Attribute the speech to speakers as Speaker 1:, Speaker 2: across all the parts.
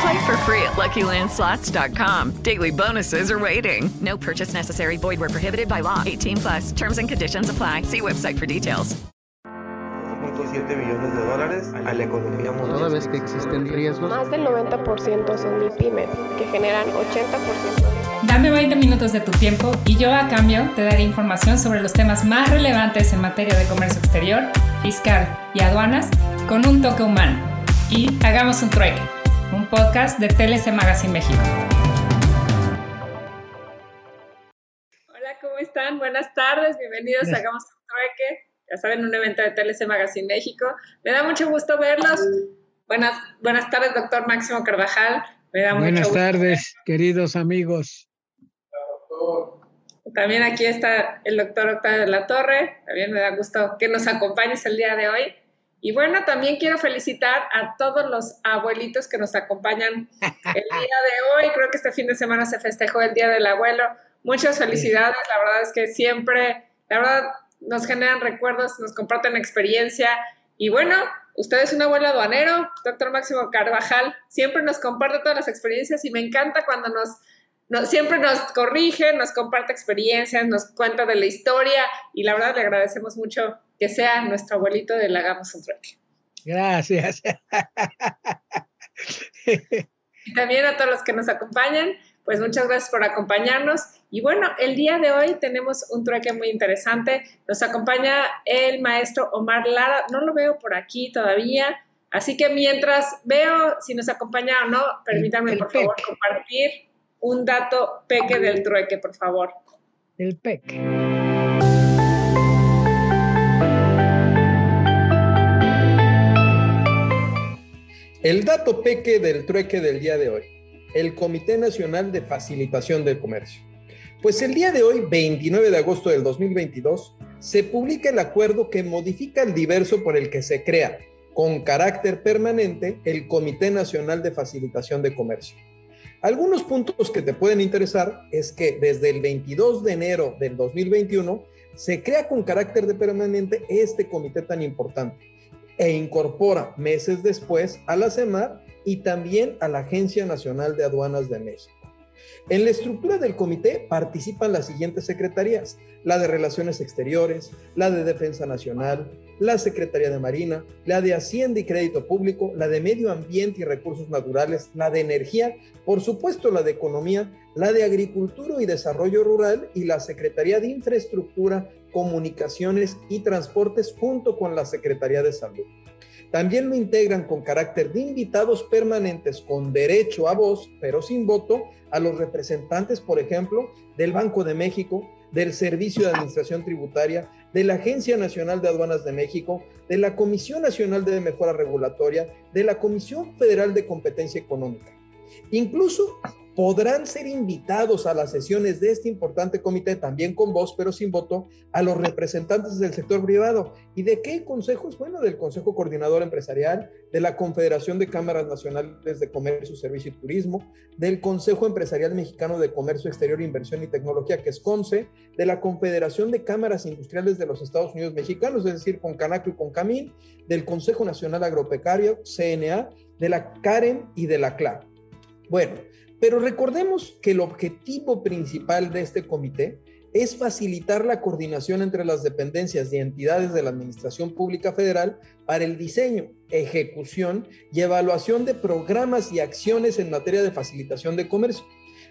Speaker 1: Play for free at LuckyLandSlots.com. Daily bonuses are waiting. No purchase necessary. Void where prohibited by law. 18 plus. Terms and conditions apply. See website for details.
Speaker 2: 2.7 millones de dólares a la economía mundial.
Speaker 3: Toda vez que existen riesgos,
Speaker 4: Más del 90% son MIPYMES, que generan 80% de...
Speaker 5: Dame 20 minutos de tu tiempo y yo a cambio te daré información sobre los temas más relevantes en materia de comercio exterior, fiscal y aduanas con un toque humano. Y hagamos un trueque, un podcast de TLC Magazine México. Hola, ¿cómo están? Buenas tardes, bienvenidos a Hagamos un trueque. Ya saben, un evento de TLC Magazine México. Me da mucho gusto verlos. Buenas, buenas tardes, doctor Máximo Carvajal. Me da
Speaker 6: Buenas
Speaker 5: mucho
Speaker 6: tardes, queridos amigos.
Speaker 5: También aquí está el doctor Octavio de la Torre. También me da gusto que nos acompañes el día de hoy. Y bueno, también quiero felicitar a todos los abuelitos que nos acompañan el día de hoy. Creo que este fin de semana se festejó el Día del Abuelo. Muchas felicidades. La verdad es que siempre, la verdad, nos generan recuerdos, nos comparten experiencia. Y bueno, usted es un abuelo aduanero, doctor Máximo Carvajal, siempre nos comparte todas las experiencias y me encanta cuando nos, siempre nos corrige, nos comparte experiencias, nos cuenta de la historia y la verdad le agradecemos mucho que sea nuestro abuelito de la Hagamos un Trueque.
Speaker 6: Gracias.
Speaker 5: Y también a todos los que nos acompañan, pues muchas gracias por acompañarnos. Y bueno, el día de hoy tenemos un trueque muy interesante. Nos acompaña el maestro Omar Lara. No lo veo por aquí todavía. Así que mientras veo si nos acompaña o no, permítanme
Speaker 6: el
Speaker 5: por favor compartir un dato peque del trueque, por favor.
Speaker 6: El PEC.
Speaker 7: El dato peque del trueque del día de hoy, el Comité Nacional de Facilitación del Comercio. Pues el día de hoy, 29 de agosto del 2022, se publica el acuerdo que modifica el diverso por el que se crea, con carácter permanente, el Comité Nacional de Facilitación de Comercio. Algunos puntos que te pueden interesar es que desde el 22 de enero del 2021 se crea con carácter de permanente este comité tan importante e incorpora meses después a la CEMAR y también a la Agencia Nacional de Aduanas de México. En la estructura del comité participan las siguientes secretarías, la de Relaciones Exteriores, la de Defensa Nacional, la Secretaría de Marina, la de Hacienda y Crédito Público, la de Medio Ambiente y Recursos Naturales, la de Energía, por supuesto la de Economía, la de Agricultura y Desarrollo Rural y la Secretaría de Infraestructura, Comunicaciones y Transportes junto con la Secretaría de Salud. También lo integran con carácter de invitados permanentes con derecho a voz, pero sin voto, a los representantes, por ejemplo, del Banco de México, del Servicio de Administración Tributaria, de la Agencia Nacional de Aduanas de México, de la Comisión Nacional de Mejora Regulatoria, de la Comisión Federal de Competencia Económica. Incluso podrán ser invitados a las sesiones de este importante comité, también con voz, pero sin voto, a los representantes del sector privado. ¿Y de qué consejos? Bueno, del Consejo Coordinador Empresarial, de la Confederación de Cámaras Nacionales de Comercio, Servicio y Turismo, del Consejo Empresarial Mexicano de Comercio Exterior, Inversión y Tecnología, que es CONCE, de la Confederación de Cámaras Industriales de los Estados Unidos Mexicanos, es decir, con Canaco y con Camín, del Consejo Nacional Agropecuario, CNA, de la CAREN y de la CLA. Bueno, pero recordemos que el objetivo principal de este comité es facilitar la coordinación entre las dependencias y entidades de la Administración Pública Federal para el diseño, ejecución y evaluación de programas y acciones en materia de facilitación de comercio.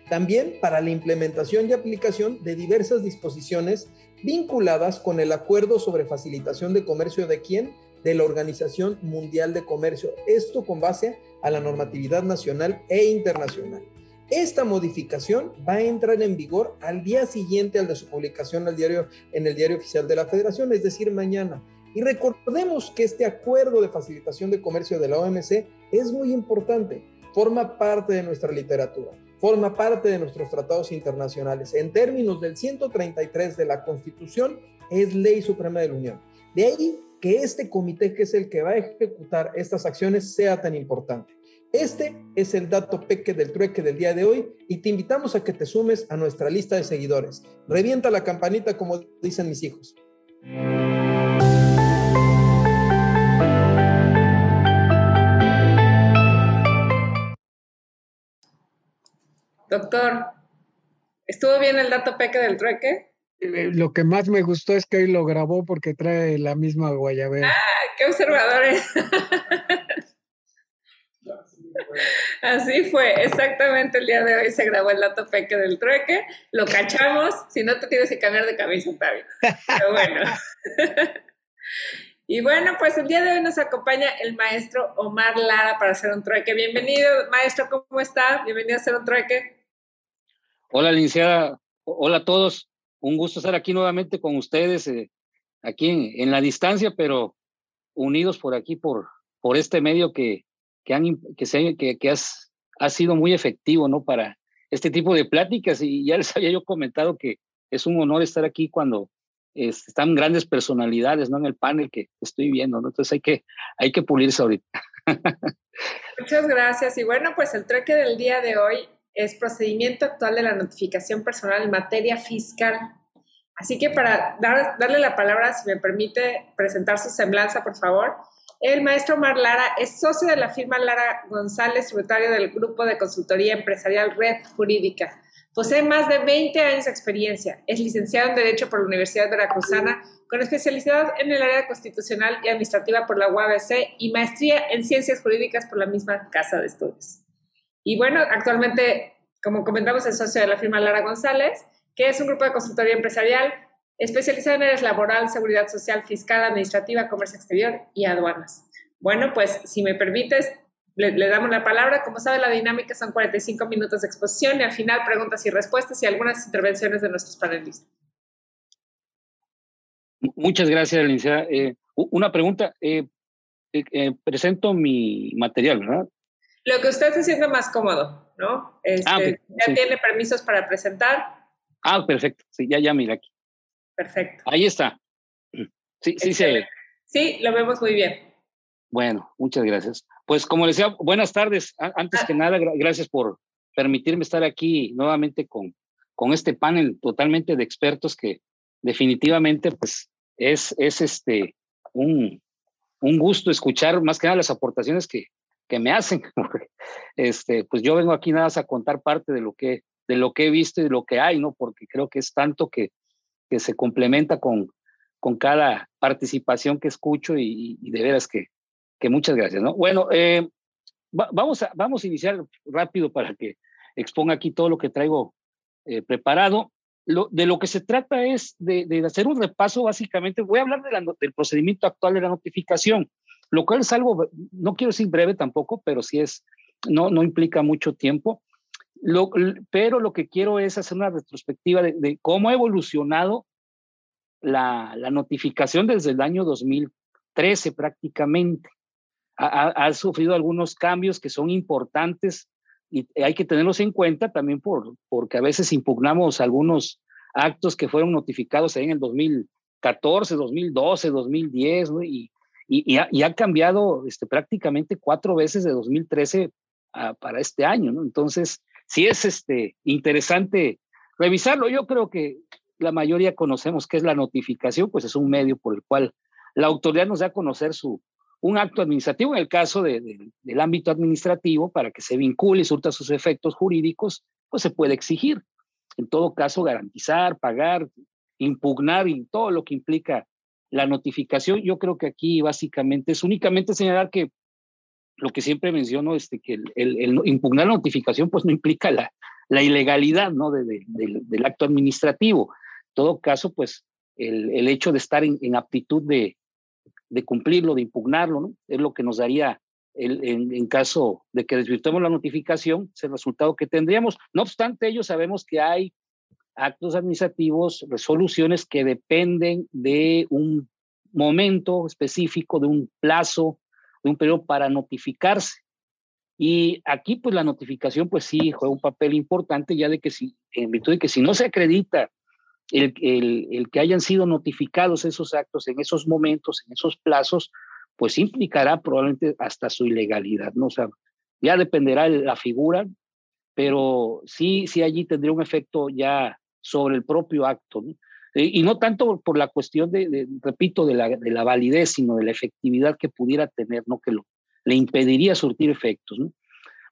Speaker 7: También para la implementación y aplicación de diversas disposiciones vinculadas con el acuerdo sobre facilitación de comercio de quién? De la Organización Mundial de Comercio. Esto con base a la normatividad nacional e internacional. Esta modificación va a entrar en vigor al día siguiente al de su publicación en el diario oficial de la Federación, es decir, mañana. Y recordemos que este acuerdo de facilitación de comercio de la OMC es muy importante, forma parte de nuestra literatura, forma parte de nuestros tratados internacionales. En términos del 133 de la Constitución, es ley suprema de la Unión. De ahí que este comité, que es el que va a ejecutar estas acciones, sea tan importante. Este es el dato peque del trueque del día de hoy y te invitamos a que te sumes a nuestra lista de seguidores. Revienta la campanita como dicen mis hijos.
Speaker 5: Doctor, ¿estuvo bien el dato peque del trueque?
Speaker 6: Eh, Lo que más me gustó es que hoy lo grabó porque trae la misma guayabera.
Speaker 5: ¡Ah, qué observadores! Así fue, exactamente el día de hoy se grabó el dato peque del trueque, lo cachamos, si no te tienes que cambiar de camisa, Octavio. Pero bueno. Y bueno, pues el día de hoy nos acompaña el maestro Omar Lara para hacer un trueque. Bienvenido, maestro, ¿cómo está? Bienvenido a hacer un trueque.
Speaker 3: Hola, licenciada. Hola a todos. Un gusto estar aquí nuevamente con ustedes, eh, aquí en, en, la distancia, pero unidos por aquí, por, por este medio que, que, han, que, se, que, que has, ha sido muy efectivo ¿no? para este tipo de pláticas. Y ya les había yo comentado que es un honor estar aquí cuando es, están grandes personalidades ¿no? en el panel que estoy viendo. ¿no? Entonces hay que, hay que pulirse ahorita.
Speaker 5: Muchas gracias. Y bueno, pues el trueque del día de hoy es procedimiento actual de la notificación personal en materia fiscal. Así que para dar, darle la palabra, si me permite presentar su semblanza, por favor. El maestro Omar Lara es socio de la firma Lara González, secretario del Grupo de Consultoría Empresarial Red Jurídica. Posee más de 20 años de experiencia. Es licenciado en Derecho por la Universidad Veracruzana, con especialidad en el área constitucional y administrativa por la UABC y maestría en Ciencias Jurídicas por la misma Casa de Estudios. Y bueno, actualmente, como comentamos, es socio de la firma Lara González, que es un grupo de consultoría empresarial especializado en áreas laboral, seguridad social, fiscal, administrativa, comercio exterior y aduanas. Bueno, pues si me permites, le, le, damos la palabra. Como sabe, la dinámica son 45 minutos de exposición y al final preguntas y respuestas y algunas intervenciones de nuestros panelistas.
Speaker 3: Muchas gracias, licenciada. Eh, una pregunta. Eh, eh, presento mi material, ¿verdad?
Speaker 5: Lo que usted se siente más cómodo, ¿no? Este, ah, okay. ¿Ya sí. tiene permisos para presentar?
Speaker 3: Ah, perfecto. Sí, ya, ya mira aquí.
Speaker 5: Perfecto.
Speaker 3: Ahí está. Sí, sí se.
Speaker 5: Sí, lo vemos muy bien.
Speaker 3: Bueno, muchas gracias. Pues como les decía, buenas tardes. Antes que nada, gracias por permitirme estar aquí nuevamente con, con este panel totalmente de expertos que definitivamente pues es, es este, un, un gusto escuchar más que nada las aportaciones que, que me hacen. Este, pues yo vengo aquí nada más a contar parte de lo que, de lo que he visto y de lo que hay, ¿no? Porque creo que es tanto que, que se complementa con, con cada participación que escucho y, y de veras que, que muchas gracias, ¿no? Bueno, eh, va, vamos, a, vamos a iniciar rápido para que exponga aquí todo lo que traigo eh, preparado. Lo, de lo que se trata es de, de, hacer un repaso, básicamente, voy a hablar de la, del procedimiento actual de la notificación, lo cual es algo, no quiero decir breve tampoco, pero sí es, no, no implica mucho tiempo. Lo, pero lo que quiero es hacer una retrospectiva de, de cómo ha evolucionado la, notificación desde el año 2013 prácticamente. Ha, ha, sufrido algunos cambios que son importantes y hay que tenerlos en cuenta también por, porque a veces impugnamos algunos actos que fueron notificados en el 2014, 2012, 2010, ¿no? y, y, y, ha, y, ha, cambiado este, prácticamente cuatro veces de 2013 a, para este año. Entonces, sí es este, interesante revisarlo. Yo creo que la mayoría conocemos qué es la notificación, pues es un medio por el cual la autoridad nos da a conocer su, un acto administrativo, en el caso de, de, del ámbito administrativo, para que se vincule y surta sus efectos jurídicos, pues se puede exigir. En todo caso, garantizar, pagar, impugnar y todo lo que implica la notificación. Yo creo que aquí básicamente es únicamente señalar que lo que siempre menciono, este, que el, impugnar la notificación, pues no implica la, la ilegalidad ¿no? del acto administrativo. Todo caso, pues el, el hecho de estar en, en aptitud de, de, cumplirlo, de impugnarlo, ¿no? es lo que nos daría el, en, en, caso de que desvirtuemos la notificación, es el resultado que tendríamos. No obstante, ellos sabemos que hay actos administrativos, resoluciones que dependen de un momento específico, de un plazo, de un periodo para notificarse. Y aquí, pues la notificación, pues sí, juega un papel importante ya de que si, en virtud de que si no se acredita el, el, el, que hayan sido notificados esos actos en esos momentos, en esos plazos, pues implicará probablemente hasta su ilegalidad, ¿no? O sea, ya dependerá de la figura, pero sí, sí allí tendría un efecto ya sobre el propio acto, ¿no? y no tanto por la cuestión de, repito, de la, de la, validez, sino de la efectividad que pudiera tener, ¿no? Que lo, le impediría surtir efectos, ¿no?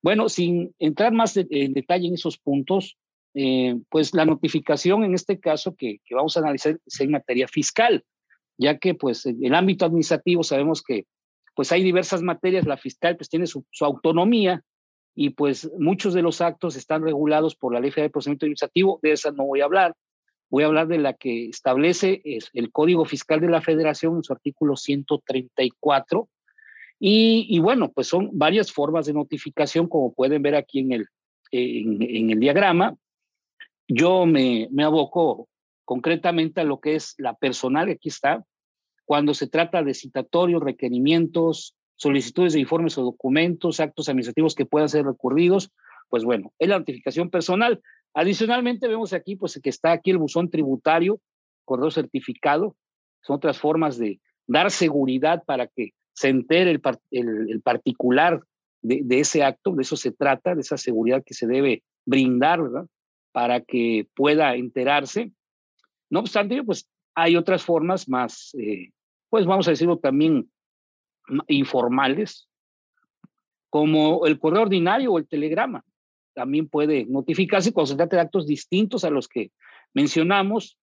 Speaker 3: Bueno, sin entrar más en detalle en esos puntos, eh, pues la notificación en este caso que, que, vamos a analizar es en materia fiscal, ya que pues en el ámbito administrativo sabemos que pues hay diversas materias, la fiscal pues tiene su, su autonomía y pues muchos de los actos están regulados por la Ley Federal de Procedimiento Administrativo, de esa no voy a hablar, voy a hablar de la que establece el Código Fiscal de la Federación en su artículo 134. Y, y bueno, pues son varias formas de notificación, como pueden ver aquí en el, en, en el diagrama. Yo me, aboco concretamente a lo que es la personal, aquí está, cuando se trata de citatorios, requerimientos, solicitudes de informes o documentos, actos administrativos que puedan ser recurridos, pues bueno, es la notificación personal. Adicionalmente vemos aquí pues que está aquí el buzón tributario, correo certificado, son otras formas de dar seguridad para que se entere el particular de, de, ese acto, de eso se trata, de esa seguridad que se debe brindar, ¿verdad? Para que pueda enterarse. No obstante, pues hay otras formas más, eh, pues vamos a decirlo también informales, como el correo ordinario o el telegrama también puede notificarse cuando se trata de actos distintos a los que mencionamos.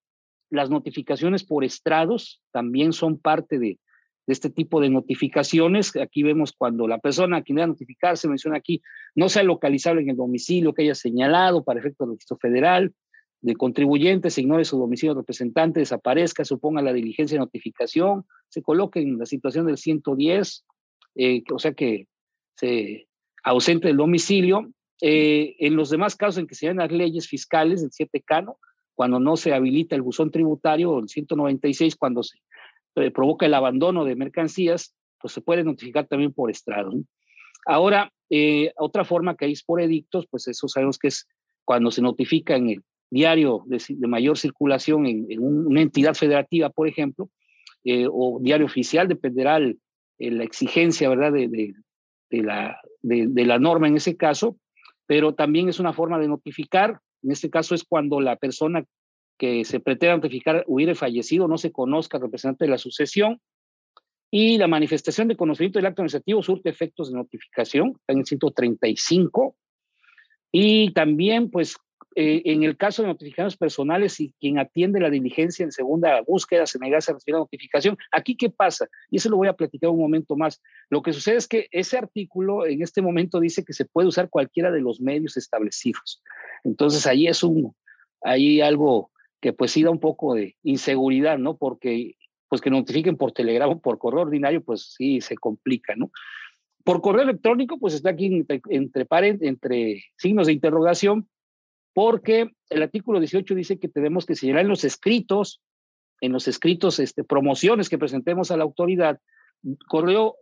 Speaker 3: Las notificaciones por estrados también son parte de, de este tipo de notificaciones. Aquí vemos cuando la persona a quien debe notificar se menciona aquí no sea localizable en el domicilio que haya señalado para efecto del registro federal de contribuyentes, se ignore su domicilio representante, desaparezca, suponga la diligencia de notificación, se coloque en la situación del 110, eh, o sea que se ausente del domicilio eh, en los demás casos en que se dan las leyes fiscales, el 7 cano, cuando no se habilita el buzón tributario, el 196, cuando se eh, provoca el abandono de mercancías, pues se puede notificar también por estrado. Ahora, eh, otra forma que hay es por edictos, pues eso sabemos que es cuando se notifica en el diario de, mayor circulación en, una entidad federativa, por ejemplo, eh, o diario oficial, dependerá el, la exigencia, ¿verdad?, de la, de la norma en ese caso, pero también es una forma de notificar. En este caso es cuando la persona que se pretende notificar hubiera fallecido, no se conozca representante de la sucesión, y la manifestación de conocimiento del acto administrativo surte efectos de notificación, está en el 135, y también, pues, eh, en el caso de notificaciones personales y quien atiende la diligencia en segunda búsqueda se negase a recibir la notificación. Aquí, ¿qué pasa? Y eso lo voy a platicar un momento más. Lo que sucede es que ese artículo en este momento dice que se puede usar cualquiera de los medios establecidos. Entonces, ahí es un, ahí algo que pues sí da un poco de inseguridad, ¿no? Porque pues que notifiquen por telegrama por correo ordinario, pues sí se complica, ¿no? Por correo electrónico, pues está aquí entre, entre, entre signos de interrogación, porque el artículo 18 dice que tenemos que señalar en los escritos, en los escritos, este, promociones que presentemos a la autoridad, correo,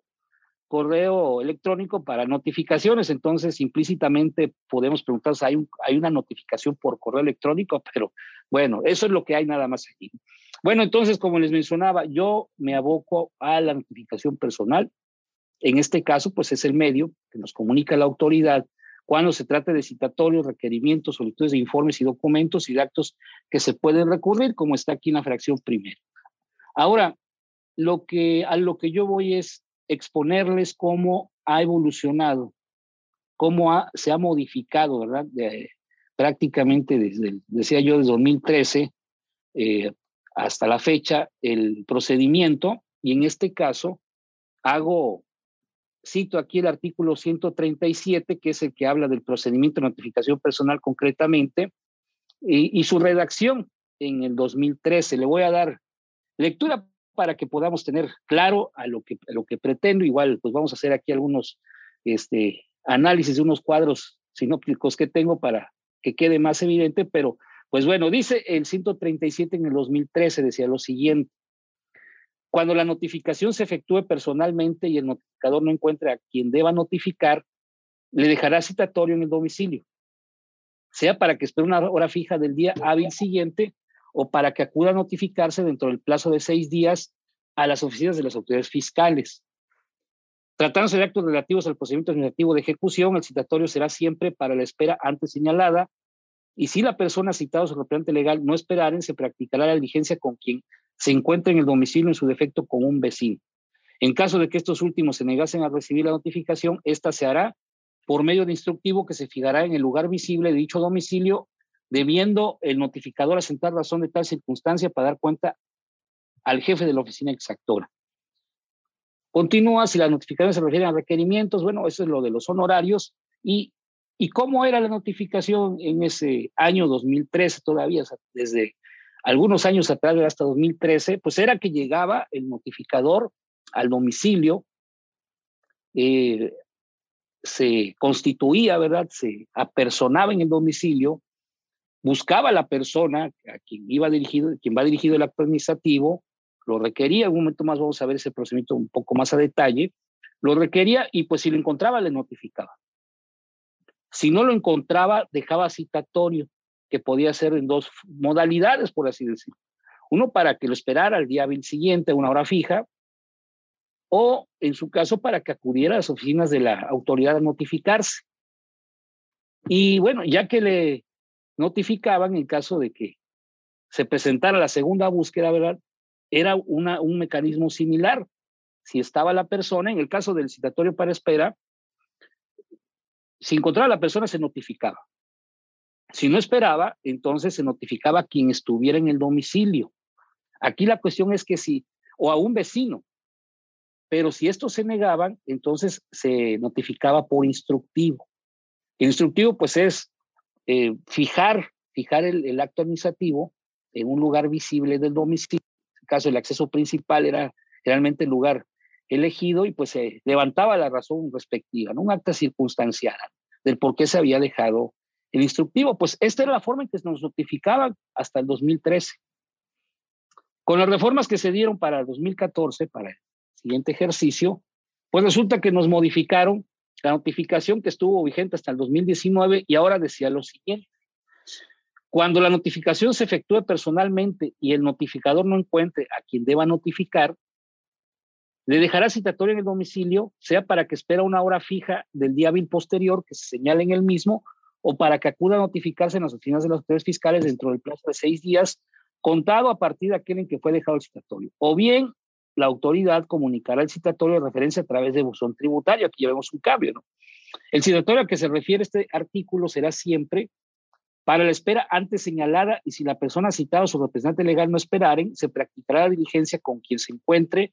Speaker 3: correo electrónico para notificaciones. Entonces, implícitamente podemos preguntar si hay, un, hay una notificación por correo electrónico, pero bueno, eso es lo que hay nada más aquí. Bueno, entonces, como les mencionaba, yo me aboco a la notificación personal. En este caso, pues es el medio que nos comunica la autoridad cuando se trata de citatorios, requerimientos, solicitudes de informes y documentos y de actos que se pueden recurrir, como está aquí en la fracción primera. Ahora, lo que, a lo que yo voy es exponerles cómo ha evolucionado, cómo se ha modificado, ¿verdad? Prácticamente desde, decía yo, desde 2013 eh, hasta la fecha, el procedimiento, y en este caso hago cito aquí el artículo 137, que es el que habla del procedimiento de notificación personal concretamente, y, su redacción en el 2013. Le voy a dar lectura para que podamos tener claro a lo que, lo que pretendo. Igual, pues vamos a hacer aquí algunos este, análisis de unos cuadros sinópticos que tengo para que quede más evidente, pero pues bueno, dice el 137 en el 2013, decía lo siguiente. Cuando la notificación se efectúe personalmente y el notificador no encuentre a quien deba notificar, le dejará citatorio en el domicilio, sea para que espere una hora fija del día hábil siguiente o para que acuda a notificarse dentro del plazo de seis días a las oficinas de las autoridades fiscales. Tratándose de actos relativos al procedimiento administrativo de ejecución, el citatorio será siempre para la espera antes señalada y si la persona citada o su representante legal no esperaren, se practicará la diligencia con quien se encuentra en el domicilio en su defecto con un vecino. En caso de que estos últimos se negasen a recibir la notificación, esta se hará por medio de instructivo que se fijará en el lugar visible de dicho domicilio, debiendo el notificador asentar razón de tal circunstancia para dar cuenta al jefe de la oficina exactora. Continúa, si las notificaciones se refieren a requerimientos, bueno, eso es lo de los honorarios. ¿Y, y cómo era la notificación en ese año 2013 todavía, desde algunos años atrás, hasta 2013, pues era que llegaba el notificador al domicilio, eh, se constituía, ¿verdad? Se apersonaba en el domicilio, buscaba a la persona a quien iba dirigido, quien va dirigido el acto administrativo, lo requería, en un momento más vamos a ver ese procedimiento un poco más a detalle, lo requería y pues si lo encontraba le notificaba. Si no lo encontraba, dejaba citatorio que podía ser en dos modalidades, por así decirlo. Uno para que lo esperara al día siguiente, una hora fija, o en su caso para que acudiera a las oficinas de la autoridad a notificarse. Y bueno, ya que le notificaban en caso de que se presentara la segunda búsqueda, ¿verdad? Era un mecanismo similar. Si estaba la persona, en el caso del citatorio para espera, si encontraba a la persona, se notificaba. Si no esperaba, entonces se notificaba a quien estuviera en el domicilio. Aquí la cuestión es que si, o a un vecino, pero si estos se negaban, entonces se notificaba por instructivo. El instructivo, pues, es eh, fijar, fijar el, acto administrativo en un lugar visible del domicilio. En el caso del acceso principal era realmente el lugar elegido y pues se levantaba la razón respectiva, ¿no? un acta circunstancial del por qué se había dejado el instructivo. Pues esta era la forma en que nos notificaban hasta el 2013. Con las reformas que se dieron para el 2014, para el siguiente ejercicio, pues resulta que nos modificaron la notificación que estuvo vigente hasta el 2019 y ahora decía lo siguiente. Cuando la notificación se efectúe personalmente y el notificador no encuentre a quien deba notificar, le dejará citatorio en el domicilio, sea para que espera una hora fija del día hábil posterior que se señale en el mismo o para que acuda a notificarse en las oficinas de las autoridades fiscales dentro del plazo de seis días, contado a partir de aquel en que fue dejado el citatorio. O bien la autoridad comunicará el citatorio de referencia a través de buzón tributario. Aquí ya vemos un cambio, ¿no? El citatorio al que se refiere este artículo será siempre para la espera antes señalada y si la persona citada o su representante legal no esperaren, se practicará la diligencia con quien se encuentre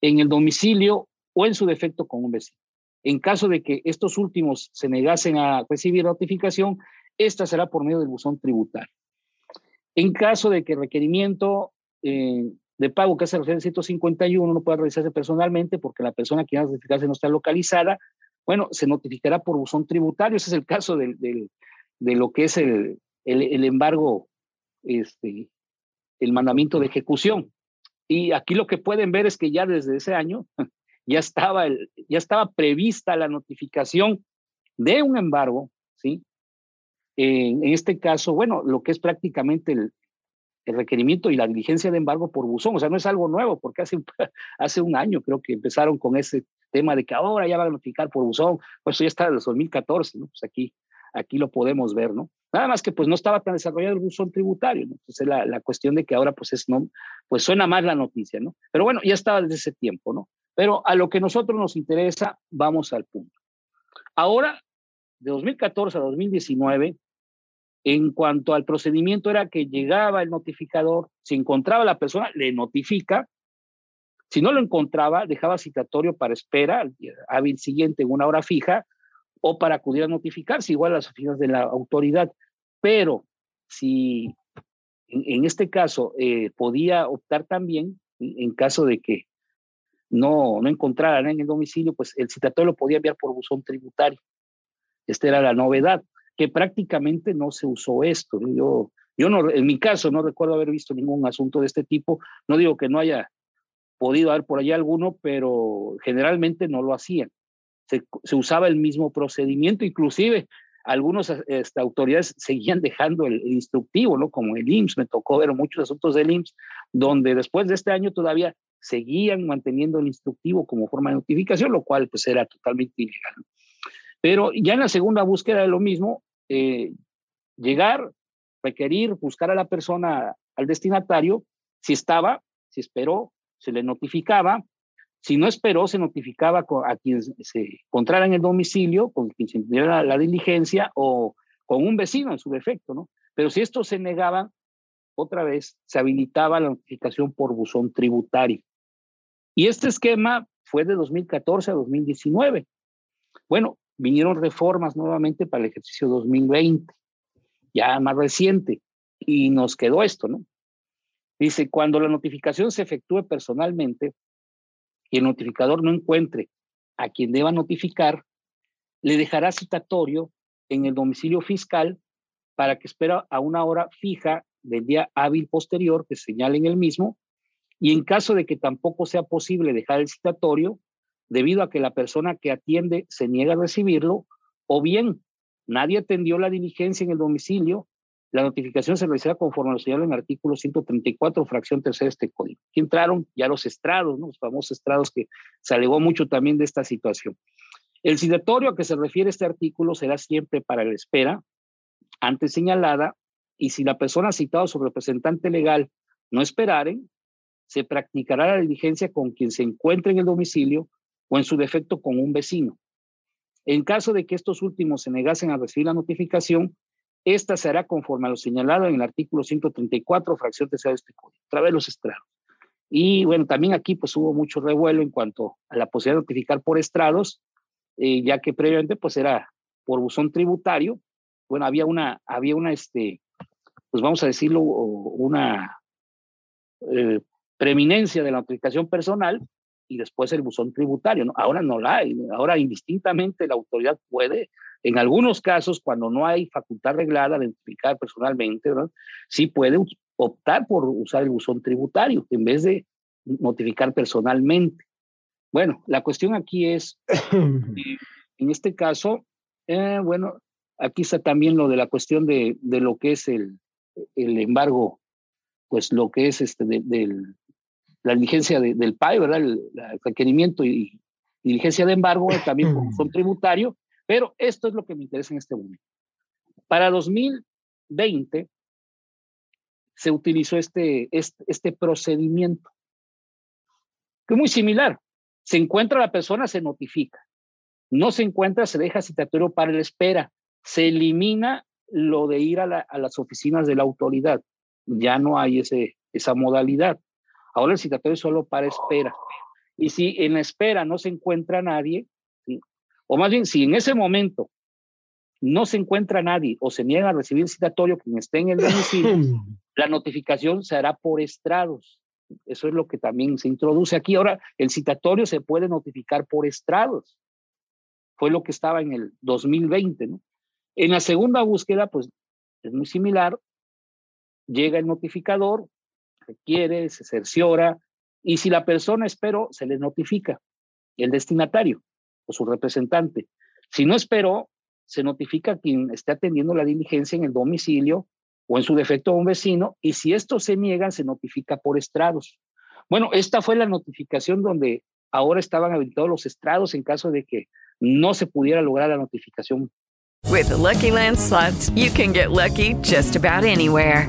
Speaker 3: en el domicilio o en su defecto con un vecino. En caso de que estos últimos se negasen a recibir notificación, esta será por medio del buzón tributario. En caso de que requerimiento eh, de pago que referencia al 151 no pueda realizarse personalmente porque la persona que va a notificarse no está localizada, bueno, se notificará por buzón tributario. Ese es el caso de lo que es el, el, el, embargo, este, el mandamiento de ejecución. Y aquí lo que pueden ver es que ya desde ese año ya estaba, el, ya estaba prevista la notificación de un embargo, ¿sí? En, en este caso, bueno, lo que es prácticamente el, el requerimiento y la diligencia de embargo por buzón. O sea, no es algo nuevo, porque hace, hace un año creo que empezaron con ese tema de que ahora ya van a notificar por buzón. Pues ya está desde 2014, ¿no? Pues aquí, aquí lo podemos ver, ¿no? Nada más que pues no estaba tan desarrollado el buzón tributario, ¿no? Entonces la, la cuestión de que ahora pues es, no, pues suena más la noticia, ¿no? Pero bueno, ya estaba desde ese tiempo, ¿no? Pero a lo que nosotros nos interesa, vamos al punto. Ahora, de 2014 a 2019, en cuanto al procedimiento era que llegaba el notificador, se encontraba la persona, le notifica, Si no lo encontraba, dejaba citatorio para espera al hábil siguiente en una hora fija o para acudir a notificarse, igual a las oficinas de la autoridad. Pero si en, este caso eh, podía optar también, en, caso de que no, no encontraran en el domicilio, pues el citatorio lo podía enviar por buzón tributario. Esta era la novedad, que prácticamente no se usó esto. Yo, yo no, en mi caso no recuerdo haber visto ningún asunto de este tipo. No digo que no haya podido haber por allá alguno, pero generalmente no lo hacían. Se, usaba el mismo procedimiento, inclusive algunas este, autoridades seguían dejando el, instructivo, ¿no? Como el IMSS, me tocó ver muchos asuntos del IMSS, donde después de este año todavía seguían manteniendo el instructivo como forma de notificación, lo cual pues era totalmente ilegal. Pero ya en la segunda búsqueda de lo mismo, eh, llegar, requerir, buscar a la persona, al destinatario, si estaba, si esperó, se le notificaba, si no esperó, se notificaba a quien se encontrara en el domicilio, con quien se diera la, diligencia o con un vecino en su defecto, ¿no? Pero si estos se negaban, otra vez se habilitaba la notificación por buzón tributario. Y este esquema fue de 2014 a 2019. Bueno, vinieron reformas nuevamente para el ejercicio 2020, ya más reciente, y nos quedó esto, ¿no? Dice, cuando la notificación se efectúe personalmente, y el notificador no encuentre a quien deba notificar, le dejará citatorio en el domicilio fiscal para que espera a una hora fija del día hábil posterior que señale en el mismo y en caso de que tampoco sea posible dejar el citatorio, debido a que la persona que atiende se niega a recibirlo, o bien nadie atendió la diligencia en el domicilio la notificación se realizará conforme lo señalado en el artículo 134, fracción tercera de este código. Aquí entraron ya los estrados, los famosos estrados que se alegó mucho también de esta situación. El citatorio a que se refiere este artículo será siempre para la espera antes señalada y si la persona citada o su representante legal no esperaren, se practicará la diligencia con quien se encuentre en el domicilio o en su defecto con un vecino. En caso de que estos últimos se negasen a recibir la notificación, esta será conforme a lo señalado en el artículo 134, fracción tercera de este código. Otra vez los estrados. Y bueno, también aquí pues hubo mucho revuelo en cuanto a la posibilidad de notificar por estrados, eh, ya que previamente pues era por buzón tributario. Bueno, había una, había una, este, pues vamos a decirlo, una eh, preeminencia de la notificación personal y después el buzón tributario. ¿no? Ahora no la hay. Ahora indistintamente la autoridad puede en algunos casos, cuando no hay facultad reglada de identificar personalmente, sí puede optar por usar el buzón tributario en vez de notificar personalmente. Bueno, la cuestión aquí es, en este caso, eh, bueno, aquí está también lo de la cuestión de, de lo que es el, el, embargo, pues lo que es este de, la diligencia del PAE, ¿verdad? El, requerimiento y, diligencia de embargo, también por buzón tributario, pero esto es lo que me interesa en este momento. Para 2020 se utilizó este, este, este, procedimiento, que es muy similar. Se encuentra la persona, se notifica. No se encuentra, se deja citatorio para la espera. Se elimina lo de ir a, las oficinas de la autoridad. Ya no hay ese, esa modalidad. Ahora el citatorio es solo para espera. Y si en la espera no se encuentra nadie, o más bien, si en ese momento no se encuentra nadie o se niega a recibir citatorio quien esté en el domicilio, la notificación se hará por estrados. Eso es lo que también se introduce aquí. Ahora, el citatorio se puede notificar por estrados. Fue lo que estaba en el 2020. ¿no? En la segunda búsqueda, pues es muy similar. Llega el notificador, requiere, se cerciora, y si la persona esperó, se le notifica el destinatario o su representante. Si no esperó, se notifica quien esté atendiendo la diligencia en el domicilio o en su defecto a un vecino, y si estos se niegan, se notifica por estrados. Bueno, esta fue la notificación donde ahora estaban habilitados los estrados en caso de que no se pudiera lograr la notificación.
Speaker 1: With Lucky Land you can get lucky just about anywhere.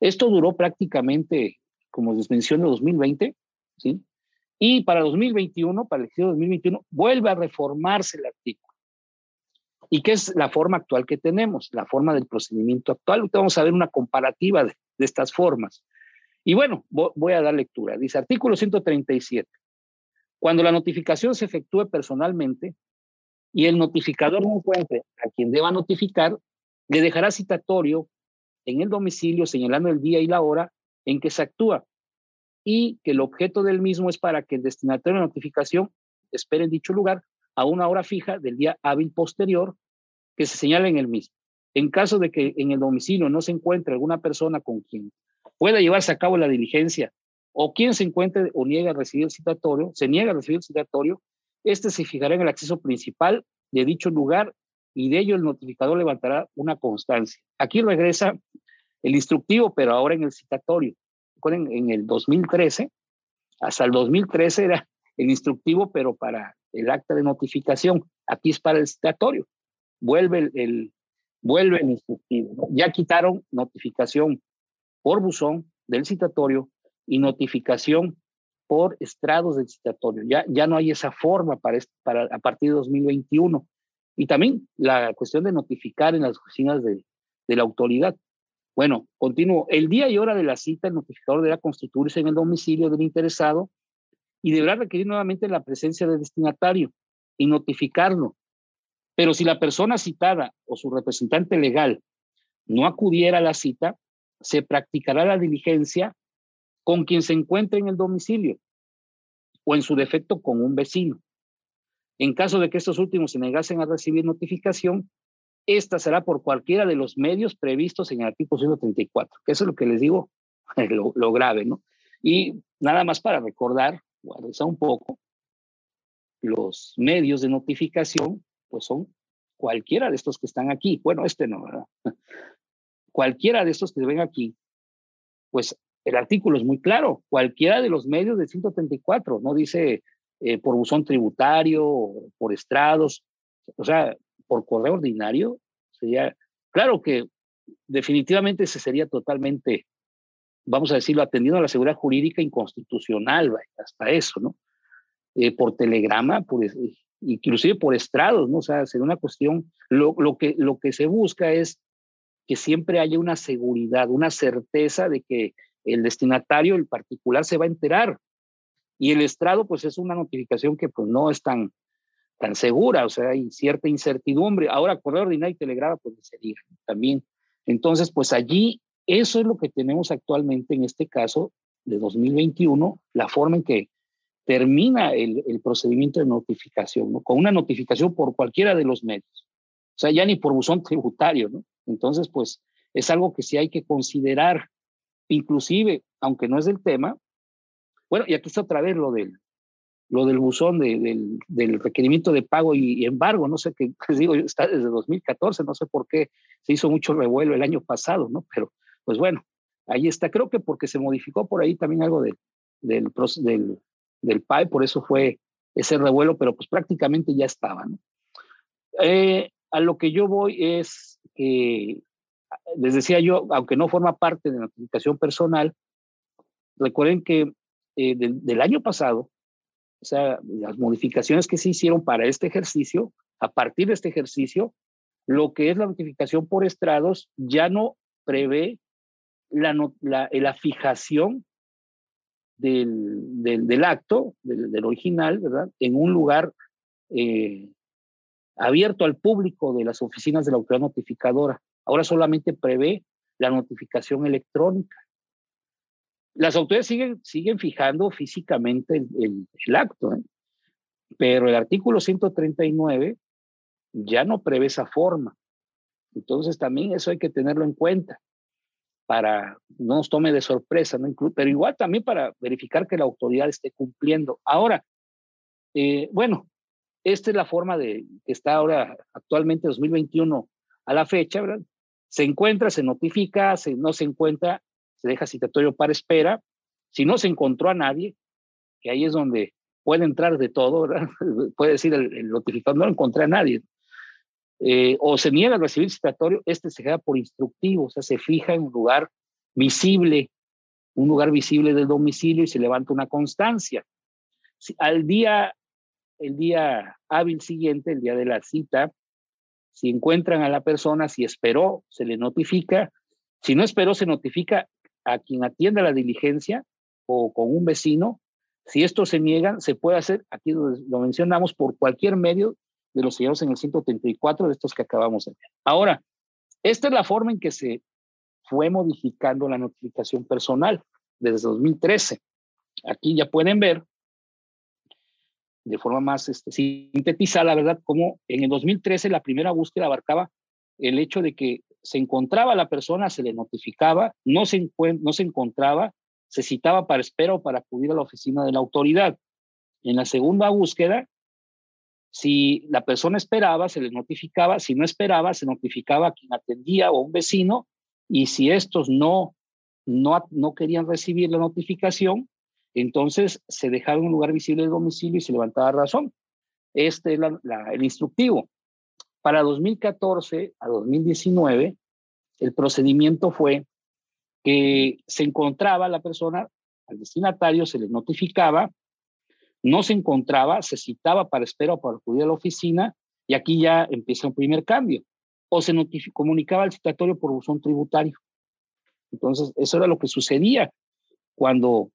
Speaker 3: Esto duró prácticamente, como les mencioné, 2020, ¿sí? Y para 2021, para el ejercicio 2021, vuelve a reformarse el artículo. ¿Y qué es la forma actual que tenemos? La forma del procedimiento actual. vamos a ver una comparativa de, de estas formas. Y bueno, voy a dar lectura. Dice artículo 137. Cuando la notificación se efectúe personalmente y el notificador no encuentre a quien deba notificar, le dejará citatorio en el domicilio señalando el día y la hora en que se actúa y que el objeto del mismo es para que el destinatario de notificación espere en dicho lugar a una hora fija del día hábil posterior que se señale en el mismo. En caso de que en el domicilio no se encuentre alguna persona con quien pueda llevarse a cabo la diligencia o quien se encuentre o niega a recibir citatorio, se niega a recibir el citatorio, este se fijará en el acceso principal de dicho lugar y de ello el notificador levantará una constancia. Aquí regresa el instructivo, pero ahora en el citatorio. Recuerden, en el 2013, hasta el 2013 era el instructivo, pero para el acta de notificación. Aquí es para el citatorio. Vuelve el, vuelve el instructivo. Ya quitaron notificación por buzón del citatorio y notificación por estrados del citatorio. Ya, ya no hay esa forma para, para a partir de 2021. Y también la cuestión de notificar en las oficinas de, de la autoridad. Bueno, continúo. El día y hora de la cita, el notificador deberá constituirse en el domicilio del interesado y deberá requerir nuevamente la presencia del destinatario y notificarlo. Pero si la persona citada o su representante legal no acudiera a la cita, se practicará la diligencia con quien se encuentre en el domicilio o en su defecto con un vecino. En caso de que estos últimos se negasen a recibir notificación, esta será por cualquiera de los medios previstos en el artículo 134, que eso es lo que les digo, lo, lo grave, ¿no? Y nada más para recordar, o un poco, los medios de notificación, pues son cualquiera de estos que están aquí. Bueno, este no, ¿verdad? Cualquiera de estos que ven aquí, pues el artículo es muy claro, cualquiera de los medios del 134, no dice eh, por buzón tributario, por estrados, o sea, por correo ordinario, sería, claro que definitivamente ese sería totalmente, vamos a decirlo, atendiendo a la seguridad jurídica inconstitucional, hasta eso, ¿no? Eh, por telegrama, por, inclusive por estrados, ¿no? O sea, sería una cuestión, lo, lo, que, lo que se busca es que siempre haya una seguridad, una certeza de que el destinatario, el particular, se va a enterar. Y el estrado, pues es una notificación que pues no es tan, tan segura, o sea, hay cierta incertidumbre. Ahora, correo ordinario y telegrama, pues sería también. Entonces, pues allí, eso es lo que tenemos actualmente en este caso de 2021, la forma en que termina el, el procedimiento de notificación, ¿no? con una notificación por cualquiera de los medios. O sea, ya ni por buzón tributario, ¿no? Entonces, pues es algo que sí hay que considerar Inclusive, aunque no es del tema, bueno, y aquí está otra vez lo del, lo del buzón del, del, requerimiento de pago y, embargo, no sé qué, les digo, está desde 2014, no sé por qué se hizo mucho revuelo el año pasado, ¿no? Pero, pues bueno, ahí está, creo que porque se modificó por ahí también algo del, del, del, PAE, por eso fue ese revuelo, pero pues prácticamente ya estaba, ¿no? Eh, a lo que yo voy es que les decía yo, aunque no forma parte de la notificación personal, recuerden que eh, del, año pasado, o sea, las modificaciones que se hicieron para este ejercicio, a partir de este ejercicio, lo que es la notificación por estrados ya no prevé la, la, fijación del, del, acto, del, original, ¿verdad? En un lugar eh, abierto al público de las oficinas de la autoridad notificadora. Ahora solamente prevé la notificación electrónica. Las autoridades siguen, siguen fijando físicamente el, acto, ¿eh? pero el artículo 139 ya no prevé esa forma. Entonces también eso hay que tenerlo en cuenta para no nos tome de sorpresa, ¿no? pero igual también para verificar que la autoridad esté cumpliendo. Ahora, eh, bueno, esta es la forma de que está ahora actualmente 2021 a la fecha. Se encuentra, se notifica, si no se encuentra, se deja citatorio para espera. Si no se encontró a nadie, que ahí es donde puede entrar de todo, puede decir el, notificador, no encontré a nadie. Eh, o se niega a recibir citatorio, este se queda por instructivo, o sea, se fija en un lugar visible, un lugar visible del domicilio y se levanta una constancia. al día, el día hábil siguiente, el día de la cita, si encuentran a la persona, si esperó, se le notifica. Si no esperó, se notifica a quien atienda la diligencia o con un vecino. Si esto se niegan, se puede hacer, aquí lo mencionamos, por cualquier medio de los señores en el 134 de estos que acabamos de ver. Ahora, esta es la forma en que se fue modificando la notificación personal desde 2013. Aquí ya pueden ver de forma más este, sintetizada, la verdad, como en el 2013 la primera búsqueda abarcaba el hecho de que se encontraba la persona, se le notificaba, no se, no se encontraba, se citaba para espera o para acudir a la oficina de la autoridad. En la segunda búsqueda, si la persona esperaba, se le notificaba, si no esperaba, se notificaba a quien atendía o un vecino, y si estos no, no, no querían recibir la notificación, entonces se dejaba un lugar visible de domicilio y se levantaba razón. Este es el instructivo. Para 2014 a 2019, el procedimiento fue que se encontraba la persona, al destinatario se le notificaba, no se encontraba, se citaba para espera o para acudir a la oficina y aquí ya empieza un primer cambio. O se comunicaba al citatorio por buzón tributario. Entonces, eso era lo que sucedía cuando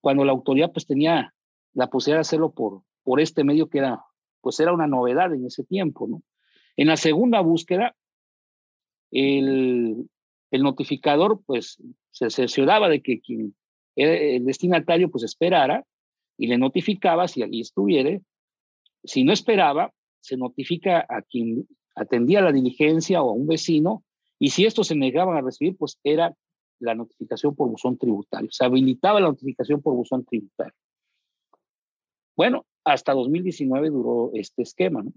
Speaker 3: cuando la autoridad pues tenía la posibilidad de hacerlo por, por este medio que era, pues era una novedad en ese tiempo, ¿no? En la segunda búsqueda, el, notificador pues se cercioraba de que quien el destinatario pues esperara y le notificaba si allí estuviera. Si no esperaba, se notifica a quien atendía la diligencia o a un vecino y si estos se negaban a recibir, pues era la notificación por buzón tributario. Se habilitaba la notificación por buzón tributario. Bueno, hasta 2019 duró este esquema. ¿no?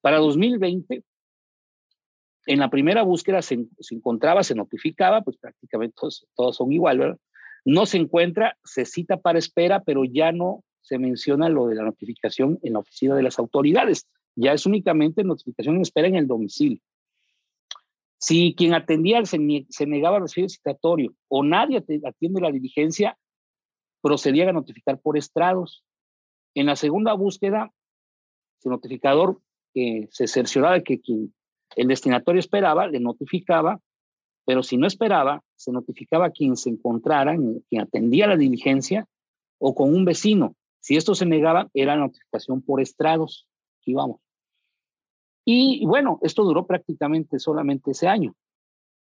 Speaker 3: Para 2020, en la primera búsqueda se, encontraba, se notificaba, pues prácticamente todos, son igual, ¿verdad? No se encuentra, se cita para espera, pero ya no se menciona lo de la notificación en la oficina de las autoridades. Ya es únicamente notificación en espera en el domicilio. Si quien atendía se, negaba a recibir el citatorio o nadie atiende la diligencia, procedía a notificar por estrados. En la segunda búsqueda, el notificador eh, se cercioraba de que quien el destinatorio esperaba, le notificaba, pero si no esperaba, se notificaba a quien se encontrara, quien atendía la diligencia o con un vecino. Si esto se negaba, era notificación por estrados. Aquí vamos. Y bueno, esto duró prácticamente solamente ese año.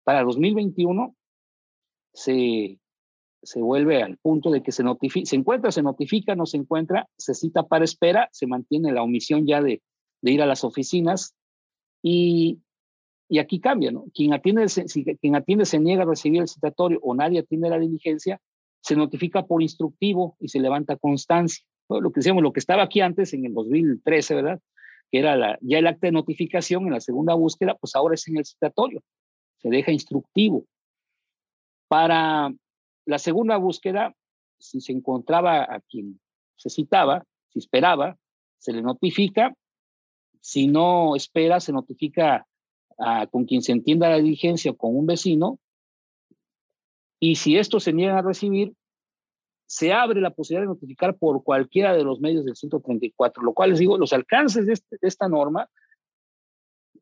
Speaker 3: Para 2021 se, se vuelve al punto de que se notifica, se encuentra, se notifica, no se encuentra, se cita para espera, se mantiene la omisión ya de, de ir a las oficinas y, y aquí cambia, ¿no? Quien atiende, si quien atiende se niega a recibir el citatorio o nadie atiende la diligencia, se notifica por instructivo y se levanta constancia. Lo que decíamos, lo que estaba aquí antes en el 2013, ¿verdad? que era la, ya el acta de notificación en la segunda búsqueda, pues ahora es en el citatorio, se deja instructivo. Para la segunda búsqueda, si se encontraba a quien se citaba, si esperaba, se le notifica, si no espera, se notifica con quien se entienda la diligencia o con un vecino, y si esto se niega a recibir, se abre la posibilidad de notificar por cualquiera de los medios del 134, lo cual les digo, los alcances este, de, esta norma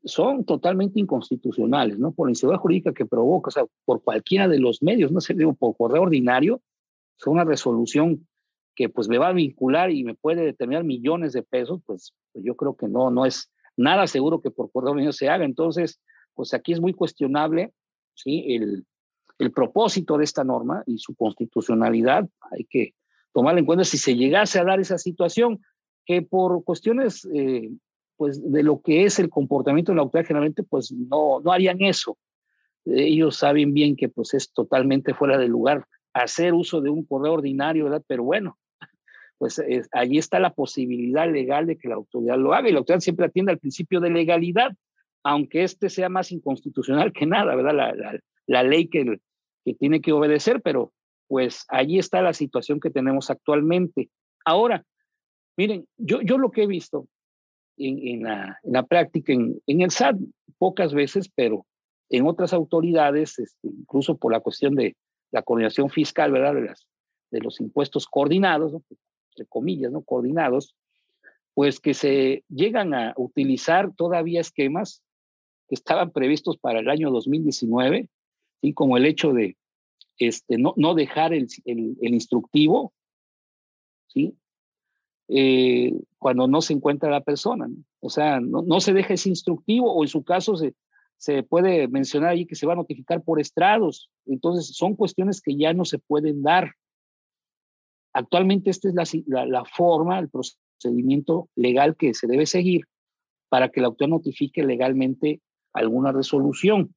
Speaker 3: son totalmente inconstitucionales, ¿no? Por la inseguridad jurídica que provoca, o sea, por cualquiera de los medios, no sé, digo, por correo ordinario, es una resolución que pues me va a vincular y me puede determinar millones de pesos, pues, pues yo creo que no, no es nada seguro que por correo ordinario se haga. Entonces, pues aquí es muy cuestionable, ¿sí? El, el propósito de esta norma y su constitucionalidad, hay que tomarla en cuenta si se llegase a dar esa situación, que por cuestiones eh, pues de lo que es el comportamiento de la autoridad generalmente pues no, no harían eso. Ellos saben bien que pues es totalmente fuera de lugar hacer uso de un correo ordinario, ¿verdad? Pero bueno, pues allí está la posibilidad legal de que la autoridad lo haga y la autoridad siempre atiende al principio de legalidad, aunque este sea más inconstitucional que nada, ¿verdad? La, la, la ley que, que tiene que obedecer, pero pues allí está la situación que tenemos actualmente. Ahora, miren, yo, yo lo que he visto en, la, en la, práctica, en, en, el SAT, pocas veces, pero en otras autoridades, este, incluso por la cuestión de la coordinación fiscal, ¿verdad? De, las, de los impuestos coordinados, entre comillas, ¿no? Coordinados, pues que se llegan a utilizar todavía esquemas que estaban previstos para el año 2019, ¿sí? como el hecho de este, no, no dejar el, el, instructivo, ¿sí? Eh, cuando no se encuentra la persona. O sea, no, se deja ese instructivo o en su caso se, se puede mencionar ahí que se va a notificar por estrados. Entonces, son cuestiones que ya no se pueden dar. Actualmente esta es la, la, la forma, el procedimiento legal que se debe seguir para que la autor notifique legalmente alguna resolución.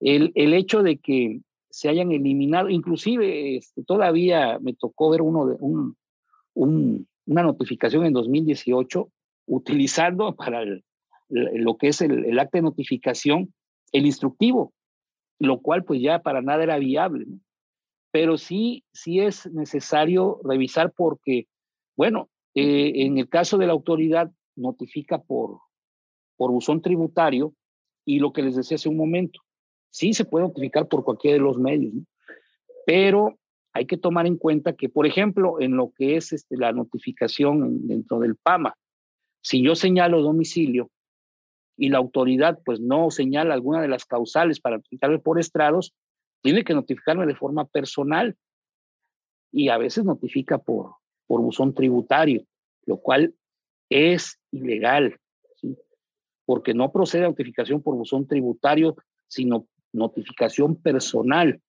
Speaker 3: El, el hecho de que se hayan eliminado, inclusive este, todavía me tocó ver uno de, un, una notificación en 2018 utilizando para lo que es el, el, acta de notificación, el instructivo, lo cual pues ya para nada era viable. ¿no? Pero sí, sí es necesario revisar porque, bueno, eh, en el caso de la autoridad notifica por, por buzón tributario y lo que les decía hace un momento, sí se puede notificar por cualquiera de los medios, ¿no? pero hay que tomar en cuenta que, por ejemplo, en lo que es este, la notificación dentro del PAMA, si yo señalo domicilio, y la autoridad pues no señala alguna de las causales para notificarme por estrados, tiene que notificarme de forma personal y a veces notifica por, por buzón tributario, lo cual es ilegal, porque no procede a notificación por buzón tributario, sino notificación personal.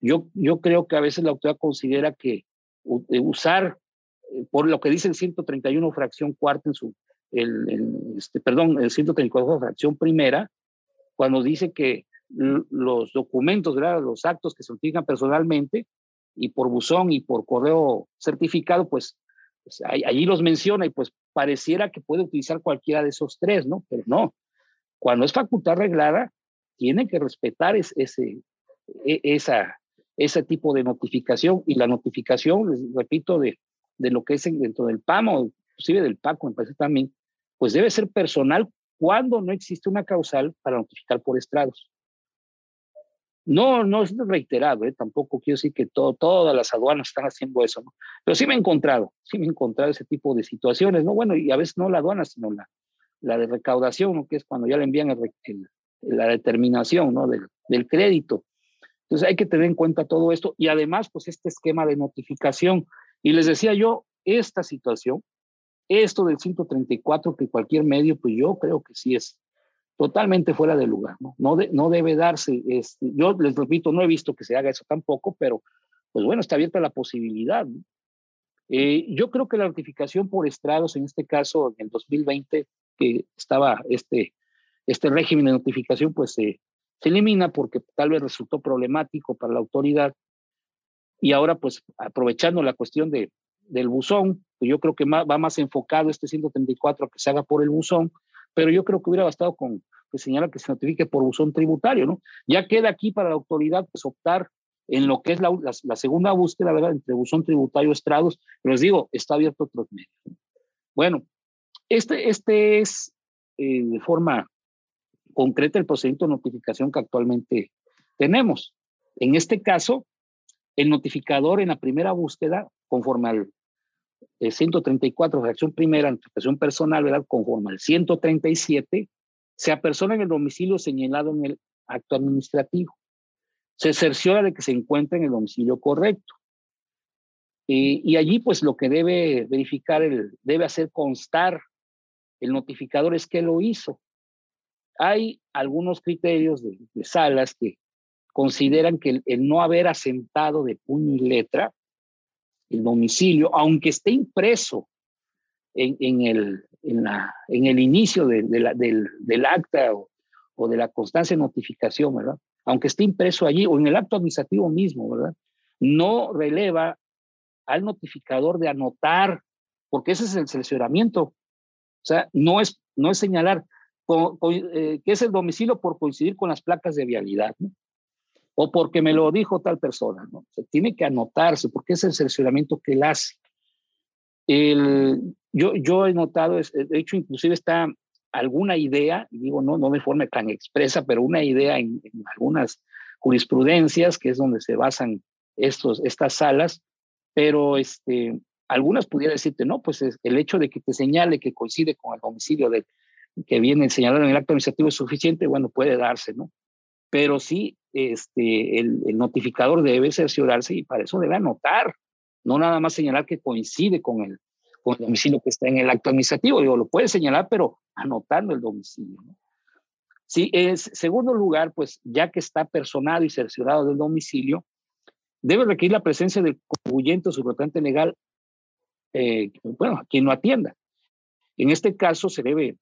Speaker 3: Yo, yo creo que a veces la autoridad considera que usar, eh, por lo que dice el 131 fracción cuarta en su el, este, perdón, el 134 fracción primera, cuando dice que los documentos, los actos que se notifican personalmente y por buzón y por correo certificado, pues, pues allí los menciona y pues pareciera que puede utilizar cualquiera de esos tres, ¿no? Pero no, cuando es facultad arreglada, tiene que respetar ese, e, esa, ese tipo de notificación y la notificación, les repito, de, de lo que es dentro del PAMO, inclusive del PACO, me parece también, pues debe ser personal cuando no existe una causal para notificar por estrados. No, no es reiterado, ¿eh? tampoco quiero decir que todo, todas las aduanas están haciendo eso, ¿no? Pero sí me he encontrado, sí me he encontrado ese tipo de situaciones, ¿no? Bueno, y a veces no la aduana, sino la, la de recaudación, ¿no? Que es cuando ya le envían la determinación, ¿no? Del, del crédito. Entonces hay que tener en cuenta todo esto y además, pues este esquema de notificación. Y les decía yo, esta situación esto del 134, que cualquier medio, pues yo creo que sí es totalmente fuera de lugar, ¿no? No, no debe darse, este, yo les repito, no he visto que se haga eso tampoco, pero pues bueno, está abierta la posibilidad. Eh, yo creo que la notificación por estrados, en este caso, en el 2020, que estaba este, este régimen de notificación, pues se elimina porque tal vez resultó problemático para la autoridad. Y ahora, pues aprovechando la cuestión de, del buzón, yo creo que va más enfocado este 134 que se haga por el buzón, pero yo creo que hubiera bastado con que señala que se notifique por buzón tributario, ¿no? Ya queda aquí para la autoridad pues optar en lo que es la, la, segunda búsqueda, ¿verdad? Entre buzón tributario estrados, pero les digo, está abierto otros medios. Bueno, este, este es eh, de forma concreta el procedimiento de notificación que actualmente tenemos. En este caso, el notificador en la primera búsqueda, conforme al 134, fracción primera, notificación personal, ¿verdad? Conforme al 137, se apersona en el domicilio señalado en el acto administrativo. Se cerciora de que se encuentra en el domicilio correcto. Y allí, pues, lo que debe verificar, el, debe hacer constar el notificador es que lo hizo. Hay algunos criterios de, de salas que consideran que el, el, no haber asentado de puño y letra el domicilio, aunque esté impreso en, en, el, en, la, en el inicio de, de la, del, del, acta o, o, de la constancia de notificación, ¿verdad? Aunque esté impreso allí o en el acto administrativo mismo, ¿verdad? No releva al notificador de anotar, porque ese es el seleccionamiento. O sea, no es, no es señalar con, eh, que es el domicilio por coincidir con las placas de vialidad. ¿no? o porque me lo dijo tal persona, ¿no? Se tiene que anotarse porque es el cercioramiento que él hace. El, yo, yo he notado, de hecho, inclusive está alguna idea, digo, no, no de forma tan expresa, pero una idea en, algunas jurisprudencias, que es donde se basan estos, estas salas, pero este, algunas pudiera decirte, no, pues el hecho de que te señale que coincide con el domicilio de, que viene señalado en el acto administrativo es suficiente, bueno, puede darse, ¿no? Pero sí, este, el, el notificador debe cerciorarse y para eso debe anotar, no nada más señalar que coincide con el, con el domicilio que está en el acto administrativo. Digo, lo puede señalar, pero anotando el domicilio. ¿no? Sí, es segundo lugar, pues ya que está personado y cerciorado del domicilio, debe requerir la presencia del contribuyente o su representante legal, eh, bueno, quien lo atienda. En este caso se debe,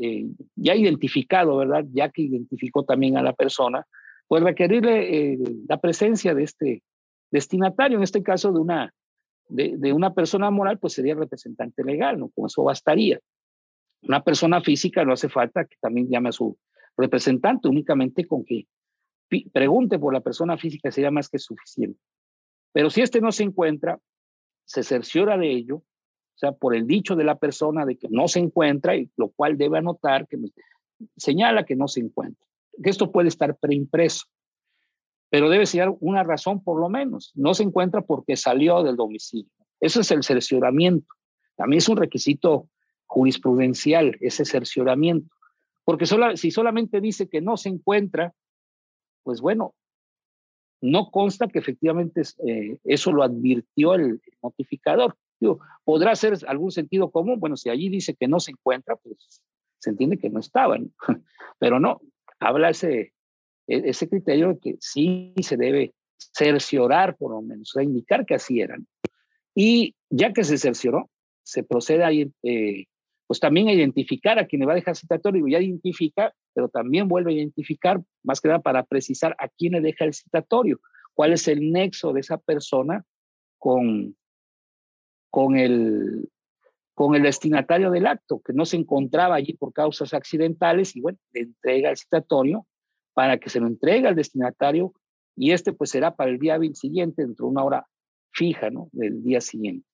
Speaker 3: eh, ya identificado, ¿verdad? Ya que identificó también a la persona, pues requerirle eh, la presencia de este destinatario, en este caso de una de, una persona moral, pues sería representante legal, ¿no? Con eso bastaría. Una persona física no hace falta que también llame a su representante, únicamente con que pregunte por la persona física sería más que suficiente. Pero si este no se encuentra, se cerciora de ello, sea, por el dicho de la persona de que no se encuentra, y lo cual debe anotar que señala que no se encuentra. Esto puede estar preimpreso pero debe ser una razón por lo menos. No se encuentra porque salió del domicilio. Ese es el cercioramiento. También es un requisito jurisprudencial, ese cercioramiento. Porque si solamente dice que no se encuentra, pues bueno, no consta que efectivamente eh, eso lo advirtió el, notificador. Podrá ser algún sentido común. Bueno, si allí dice que no se encuentra, pues se entiende que no estaban. Pero no, habla ese, e-, ese criterio que sí se debe cerciorar, por lo menos, o indicar que así eran. Y ya que se cercioró, se procede a eh, pues también a identificar a quien le va a dejar citatorio, ya identifica, pero también vuelve a identificar, más que nada para precisar a quién le deja el citatorio, cuál es el nexo de esa persona con, con, el, con el destinatario del acto, que no se encontraba allí por causas accidentales y bueno, le entrega el citatorio para que se lo entregue al destinatario y este pues será para el día siguiente, dentro de una hora fija, ¿no? Del día siguiente.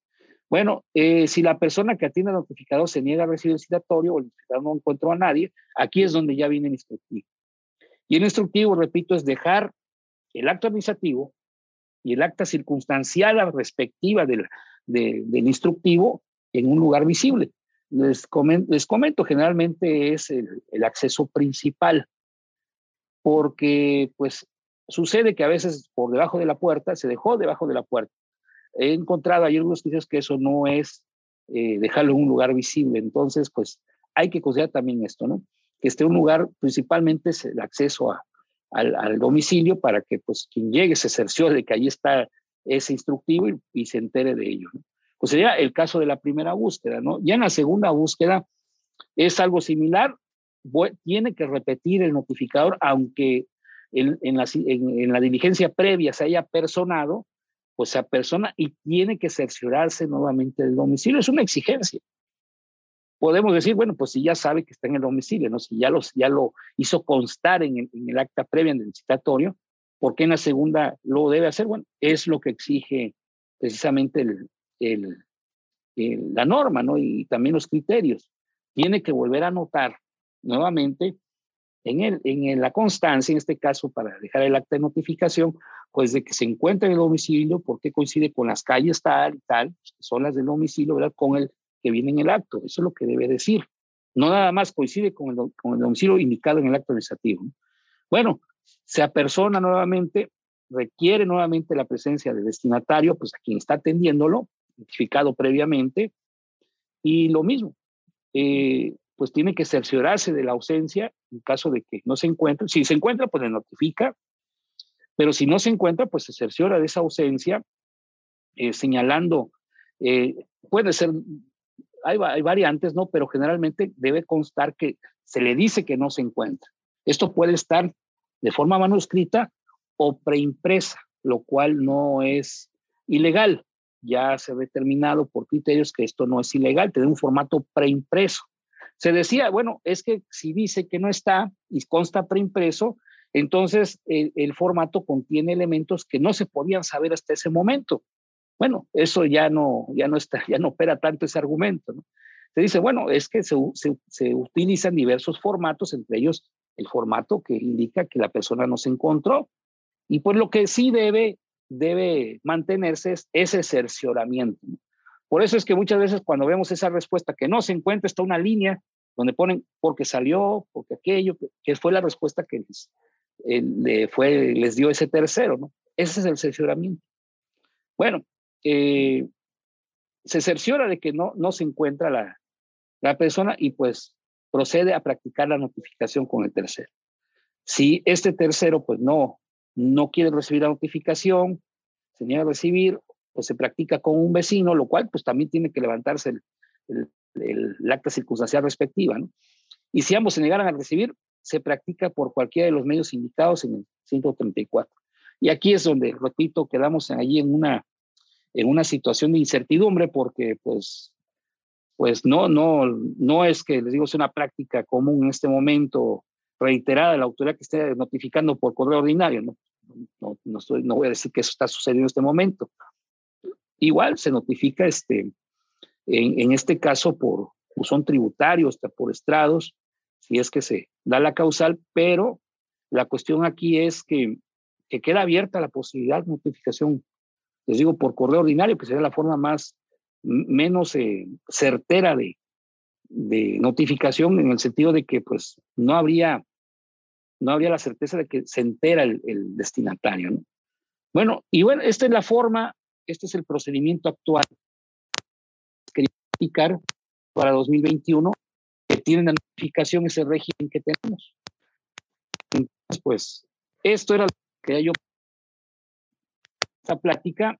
Speaker 3: Bueno, eh, si la persona que atiende al notificador se niega a recibir el citatorio o el notificador no encontró a nadie, aquí es donde ya viene el instructivo. Y el instructivo, repito, es dejar el acto administrativo y el acta circunstancial respectiva del, del instructivo en un lugar visible. Les comento, les comento generalmente es el, el acceso principal porque pues sucede que a veces por debajo de la puerta, se dejó debajo de la puerta. He encontrado ayer unos que que eso no es eh, dejarlo en un lugar visible, entonces pues hay que considerar también esto, ¿no? Que esté un lugar, principalmente es el acceso a, al, domicilio para que pues quien llegue se cerciore de que ahí está ese instructivo y, se entere de ello. Pues sería el caso de la primera búsqueda, ¿no? Ya en la segunda búsqueda es algo similar, tiene que repetir el notificador, aunque en, en, la, en, la, diligencia previa se haya personado, pues se persona y tiene que cerciorarse nuevamente del domicilio. Es una exigencia. Podemos decir, bueno, pues si ya sabe que está en el domicilio, ¿no? si ya, los, ya lo hizo constar en el, en el acta previa del citatorio, ¿por qué en la segunda lo debe hacer? Bueno, es lo que exige precisamente el, el, la norma ¿no? y también los criterios. Tiene que volver a anotar nuevamente en, el, en la constancia, en este caso para dejar el acta de notificación, pues de que se encuentra en el domicilio, porque coincide con las calles tal y tal, son las del domicilio, ¿verdad? Con el que viene en el acto. Eso es lo que debe decir. No nada más coincide con el, con el domicilio indicado en el acto administrativo. Bueno, se apersona nuevamente, requiere nuevamente la presencia del destinatario, pues a quien está atendiéndolo, identificado previamente, y lo mismo. Eh, pues tiene que cerciorarse de la ausencia en caso de que no se encuentre. Si se encuentra, pues le notifica, pero si no se encuentra, pues se cerciora de esa ausencia, eh, señalando, eh, puede ser, hay, variantes, ¿no? Pero generalmente debe constar que se le dice que no se encuentra. Esto puede estar de forma manuscrita o preimpresa, lo cual no es ilegal. Ya se ha determinado por criterios que esto no es ilegal, tener un formato preimpreso. Se decía, bueno, es que si dice que no está y consta preimpreso, Entonces, el, formato contiene elementos que no se podían saber hasta ese momento. Bueno, eso ya no, ya no, está, ya no opera tanto ese argumento. ¿no? Se dice, bueno, es que se, se, utilizan diversos formatos, entre ellos el formato que indica que la persona no se encontró. Y pues lo que sí debe, debe mantenerse es ese cercioramiento. Por eso es que muchas veces cuando vemos esa respuesta que no se encuentra, está una línea donde ponen porque salió, porque aquello, que fue la respuesta que les, eh, fue, les dio ese tercero, ¿no? Ese es el cercioramiento. Bueno, eh, se cerciora de que no, no se encuentra la, la persona y pues procede a practicar la notificación con el tercero. Si este tercero pues no, no quiere recibir la notificación, se niega a recibir, pues se practica con un vecino, lo cual pues también tiene que levantarse el, el, acta circunstancial respectiva. ¿no? Y si ambos se negaran a recibir, se practica por cualquiera de los medios indicados en el 134. Y aquí es donde, repito, quedamos allí en una, en una situación de incertidumbre porque pues, pues no, no, no es que, les digo, es una práctica común en este momento reiterada de la autoridad que esté notificando por correo ordinario. No, no, no, estoy, no voy a decir que eso está sucediendo en este momento. Igual se notifica este, en, en este caso por, pues, son tributarios, por estrados, si es que se da la causal, pero la cuestión aquí es que, que queda abierta la posibilidad de notificación, les digo, por correo ordinario, que sería la forma más, menos eh, certera de, notificación en el sentido de que pues no habría, no habría la certeza de que se entera el, destinatario. ¿no? Bueno, y bueno, esta es la forma, este es el procedimiento actual. Explicar para 2021 que tienen la notificación ese régimen que tenemos. Entonces, pues, esto era lo que yo esta plática.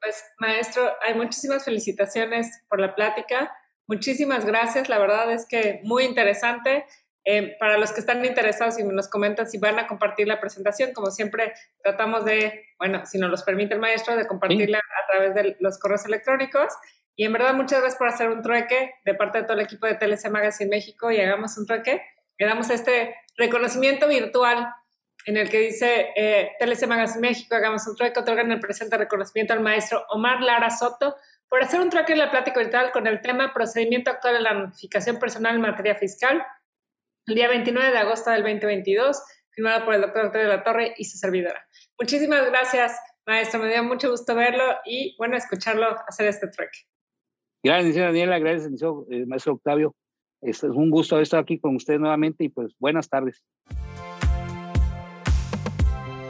Speaker 5: Pues, maestro, hay muchísimas felicitaciones por la plática. Muchísimas gracias. La verdad es que muy interesante. Eh, para los que están interesados y nos comentan si van a compartir la presentación, como siempre tratamos de, bueno, si nos los permite el maestro, de compartirla a través de los correos electrónicos. Y en verdad, muchas gracias por hacer un trueque de parte de todo el equipo de TLC Magazine México y hagamos un trueque. Le damos este reconocimiento virtual en el que dice eh, TLC Magazine México, hagamos un trueque, otorgan el presente reconocimiento al maestro Omar Lara Soto por hacer un trueque en la plática virtual con el tema procedimiento actual de la notificación personal en materia fiscal, el día 29 de agosto del 2022, firmado por el doctor Doctor de la Torre y su servidora. Muchísimas gracias, maestro, me dio mucho gusto verlo y, bueno, escucharlo hacer este trueque.
Speaker 3: Gracias, Daniela, gracias, eh, maestro Octavio. Es, es un gusto haber estado aquí con usted nuevamente y pues buenas tardes.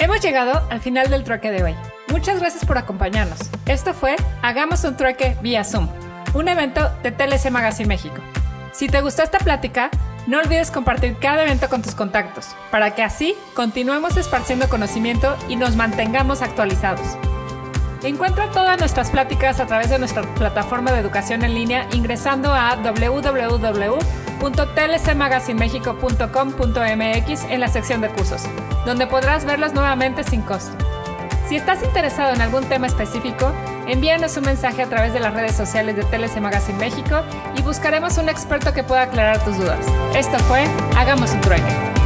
Speaker 5: Hemos llegado al final del trueque de hoy. Muchas gracias por acompañarnos. Esto fue Hagamos un trueque vía Zoom, un evento de TLC Magazine México. Si te gustó esta plática, no olvides compartir cada evento con tus contactos, para que así continuemos esparciendo conocimiento y nos mantengamos actualizados. Encuentra todas nuestras pláticas a través de nuestra plataforma de educación en línea ingresando a www.tlcmagazinemexico.com.mx en la sección de cursos, donde podrás verlas nuevamente sin costo. Si estás interesado en algún tema específico, envíanos un mensaje a través de las redes sociales de TLC Magazine México y buscaremos un experto que pueda aclarar tus dudas. Esto fue Hagamos un trueque.